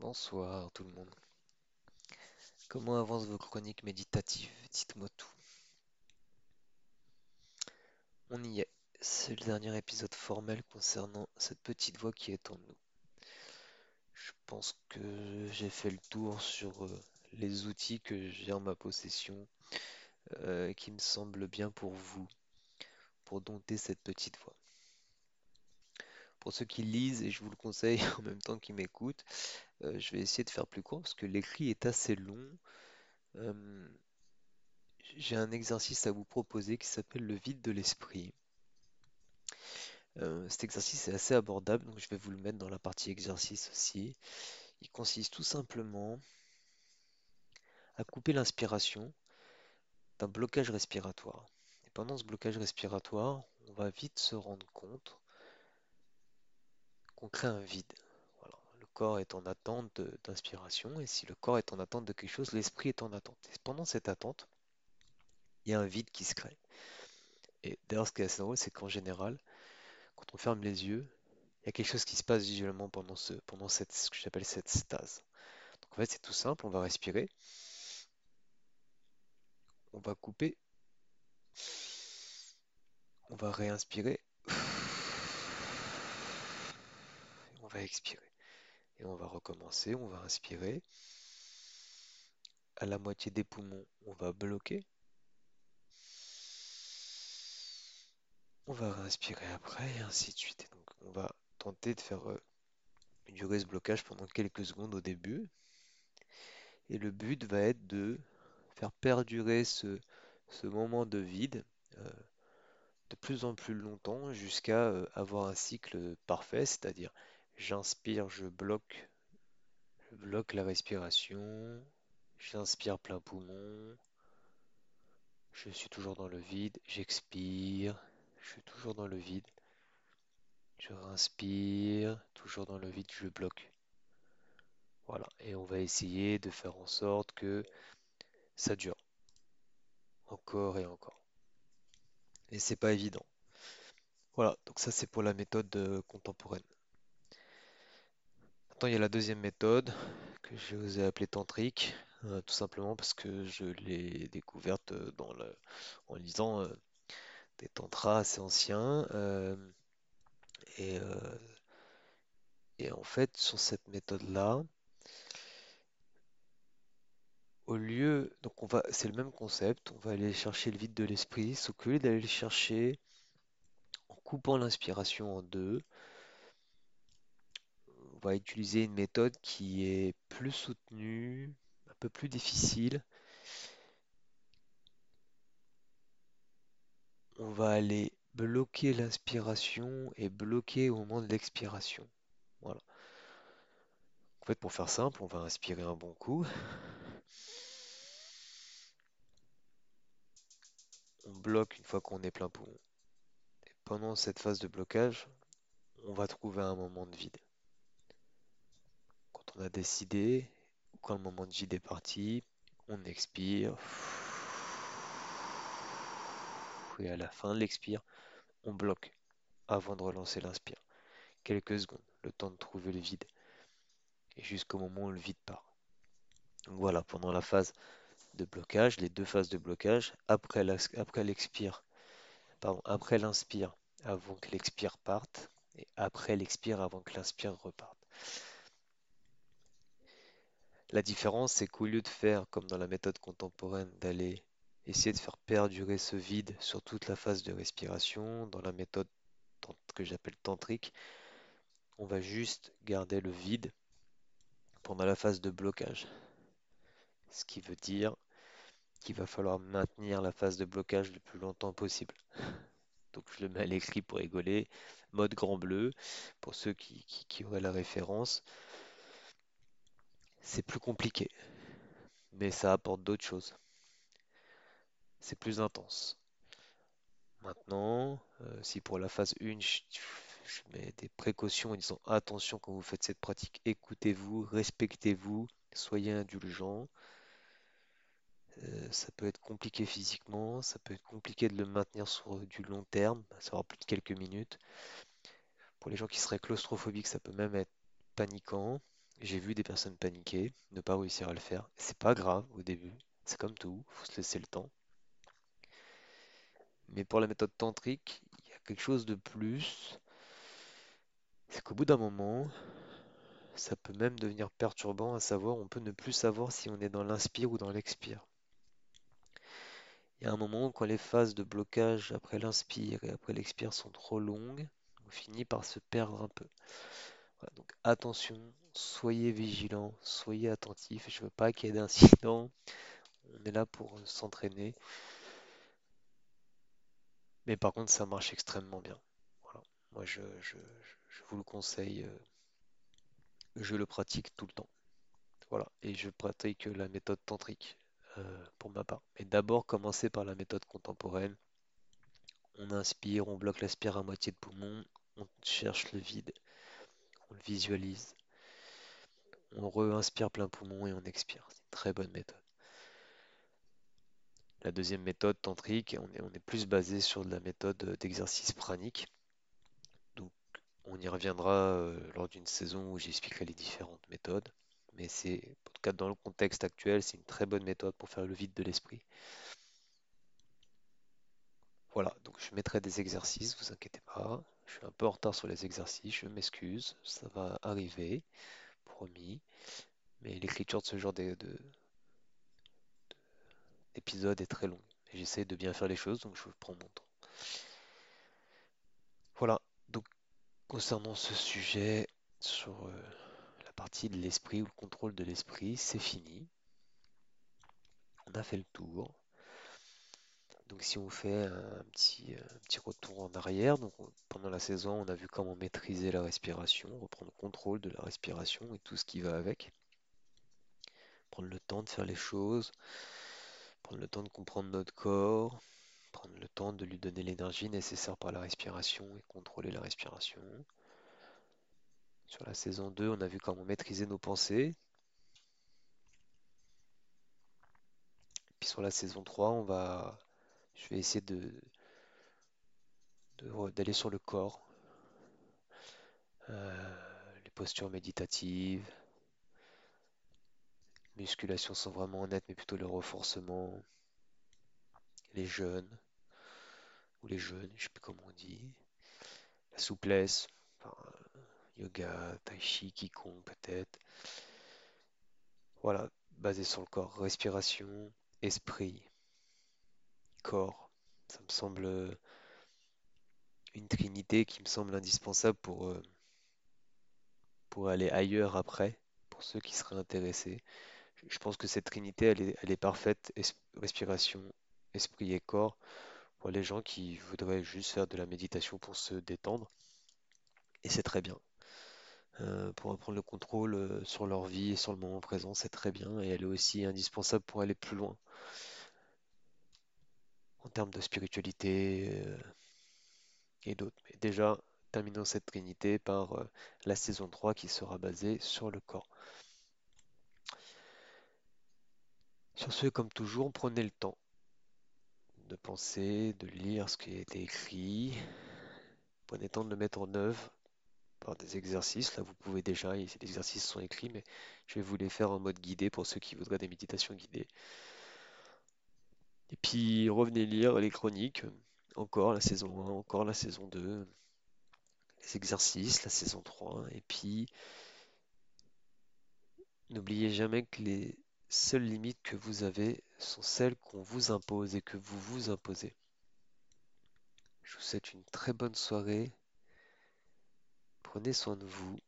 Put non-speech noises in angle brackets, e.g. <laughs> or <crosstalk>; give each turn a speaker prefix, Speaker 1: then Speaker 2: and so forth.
Speaker 1: Bonsoir tout le monde. Comment avancent vos chroniques méditatives? Dites-moi tout. On y est. C'est le dernier épisode formel concernant cette petite voix qui est en nous. Je pense que j'ai fait le tour sur euh, les outils que j'ai en ma possession euh, qui me semblent bien pour vous, pour dompter cette petite voix. Pour ceux qui lisent, et je vous le conseille <laughs> en même temps qu'ils m'écoutent, euh, je vais essayer de faire plus court parce que l'écrit est assez long. Euh, j'ai un exercice à vous proposer qui s'appelle le vide de l'esprit. Euh, cet exercice est assez abordable, donc je vais vous le mettre dans la partie exercice aussi. Il consiste tout simplement à couper l'inspiration d'un blocage respiratoire. Pendant ce blocage respiratoire, on va vite se rendre compte qu'on crée un vide. Le corps est en attente d'inspiration, et si le corps est en attente de quelque chose, l'esprit est en attente. Pendant cette attente, il y a un vide qui se crée. Et d'ailleurs, ce qui est assez drôle, c'est qu'en général, quand on ferme les yeux, il y a quelque chose qui se passe visuellement pendant ce, pendant cette, ce que j'appelle cette stase. Donc en fait, c'est tout simple, on va respirer, on va couper, on va réinspirer, on va expirer. Et on va recommencer, on va inspirer. À la moitié des poumons, on va bloquer. On va réinspirer après, et ainsi de suite. Donc, on va tenter de faire euh, durer ce blocage pendant quelques secondes au début. Et le but va être de faire perdurer ce, ce moment de vide euh, de plus en plus longtemps jusqu'à euh, avoir un cycle parfait, c'est-à-dire j'inspire, je bloque, je bloque la respiration, j'inspire plein poumon, je suis toujours dans le vide, j'expire, je suis toujours dans le vide, je inspire, toujours dans le vide, je bloque. Voilà, et on va essayer de faire en sorte que ça dure encore et encore. Et c'est pas évident. Voilà, donc ça c'est pour la méthode euh, contemporaine. Maintenant il y a la deuxième méthode que je vous ai appelée tantrique, euh, tout simplement parce que je l'ai découverte euh, dans le, en lisant euh, des tantras assez anciens. et, en fait, sur cette méthode-là, au lieu, donc on va, c'est le même concept, on va aller chercher le vide de l'esprit, sauf lieu d'aller le chercher en coupant l'inspiration en deux, on va utiliser une méthode qui est plus soutenue, un peu plus difficile. On va aller bloquer l'inspiration et bloquer au moment de l'expiration. Voilà. En fait, pour faire simple, on va inspirer un bon coup. On bloque une fois qu'on est plein poumon. Et pendant cette phase de blocage, on va trouver un moment de vide. On a décidé, quand le moment de vide est parti, on expire. Et à la fin de l'expire, on bloque avant de relancer l'inspire. Quelques secondes, le temps de trouver le vide. Et jusqu'au moment où le vide part. Donc voilà, pendant la phase de blocage, les deux phases de blocage, après l'expire, pardon, après l'inspire, avant que l'expire parte, et après l'expire, avant que l'inspire reparte. La différence, c'est qu'au lieu de faire comme dans la méthode contemporaine, d'aller essayer de faire perdurer ce vide sur toute la phase de respiration, dans la méthode que j'appelle tantrique, on va juste garder le vide pendant la phase de blocage. Ce qui veut dire qu'il va falloir maintenir la phase de blocage le plus longtemps possible. Donc je le mets à l'écrit pour rigoler. Mode grand bleu, pour ceux qui, auraient la référence. C'est plus compliqué, mais ça apporte d'autres choses. C'est plus intense. Maintenant, euh, si pour la phase 1, je, mets des précautions en disant attention quand vous faites cette pratique, écoutez-vous, respectez-vous, soyez indulgents. Euh, ça peut être compliqué physiquement, ça peut être compliqué de le maintenir sur du long terme, ça aura plus de quelques minutes. Pour les gens qui seraient claustrophobiques, ça peut même être paniquant. J'ai vu des personnes paniquer, ne pas réussir à le faire. C'est pas grave au début, c'est comme tout, faut se laisser le temps. Mais pour la méthode tantrique, il y a quelque chose de plus. C'est qu'au bout d'un moment, ça peut même devenir perturbant à savoir, on peut ne plus savoir si on est dans l'inspire ou dans l'expire. Il y a un moment quand les phases de blocage après l'inspire et après l'expire sont trop longues, on finit par se perdre un peu. Donc attention, soyez vigilants, soyez attentifs. Je veux pas qu'il y ait d'incidents. On est là pour s'entraîner. Mais par contre, ça marche extrêmement bien. Voilà. Moi, je, vous le conseille. euh, Je le pratique tout le temps. Voilà. Et je pratique la méthode tantrique euh, pour ma part. Mais d'abord, commencer par la méthode contemporaine. On inspire, on bloque l'aspire à moitié de poumon, on cherche le vide, on le visualise, on re-inspire plein poumon et on expire. C'est une très bonne méthode. La deuxième méthode tantrique, on est, plus basé sur la méthode d'exercice pranique. Donc, on y reviendra euh, lors d'une saison où j'expliquerai les différentes méthodes. Mais c'est, en tout cas, dans le contexte actuel, c'est une très bonne méthode pour faire le vide de l'esprit. Voilà, donc je mettrai des exercices, vous inquiétez pas. Je suis un peu en retard sur les exercices, je m'excuse, ça va arriver, promis. Mais l'écriture de ce genre de- de- d'épisode est très longue. J'essaie de bien faire les choses, donc je prends mon temps. Voilà, donc concernant ce sujet sur euh, la partie de l'esprit ou le contrôle de l'esprit, c'est fini. On a fait le tour. Donc si on fait un petit, petit retour en arrière, donc on- pendant la saison, on a vu comment maîtriser la respiration, reprendre contrôle de la respiration et tout ce qui va avec. Prendre le temps de faire les choses, prendre le temps de comprendre notre corps, prendre le temps de lui donner l'énergie nécessaire par la respiration et contrôler la respiration. Sur la saison 2, on a vu comment maîtriser nos pensées. Puis sur la saison 3, on va, je vais essayer de, d'aller sur le corps, euh, les postures méditatives, musculation sans vraiment en être, mais plutôt le renforcement, les jeûnes, ou les jeûnes, je sais plus comment on dit, la souplesse, enfin, yoga, tai chi, qigong peut-être. Voilà, basé sur le corps, respiration, esprit, Ça me semble une trinité qui me semble indispensable pour, euh, pour aller ailleurs après, pour ceux qui seraient intéressés. Je pense que cette trinité, elle est, elle est parfaite, es- respiration, esprit et corps, pour les gens qui voudraient juste faire de la méditation pour se détendre. Et c'est très bien. Euh, pour reprendre le contrôle euh, sur leur vie et sur le moment présent, c'est très bien. Et elle est aussi indispensable pour aller plus loin en termes de spiritualité euh, et d'autres. Mais déjà, terminons cette trinité par euh, la saison 3 qui sera basée sur le corps. Sur ce, comme toujours, prenez le temps de penser, de lire ce qui a été écrit. Prenez le temps de le mettre en œuvre par des exercices. Là, vous pouvez déjà, ces exercices sont écrits, mais je vais vous les faire en mode guidé pour ceux qui voudraient des méditations guidées. Et puis, revenez lire les chroniques, encore la saison 1, encore la saison 2, les exercices, la saison 3. Et puis, n'oubliez jamais que les seules limites que vous avez sont celles qu'on vous impose et que vous vous imposez. Je vous souhaite une très bonne soirée. Prenez soin de vous